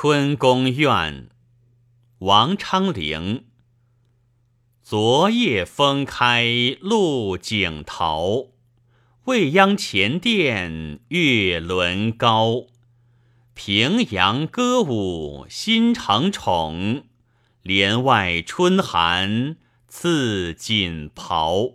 春宫怨，王昌龄。昨夜风开露井桃，未央前殿月轮高。平阳歌舞新承宠，帘外春寒赐锦袍。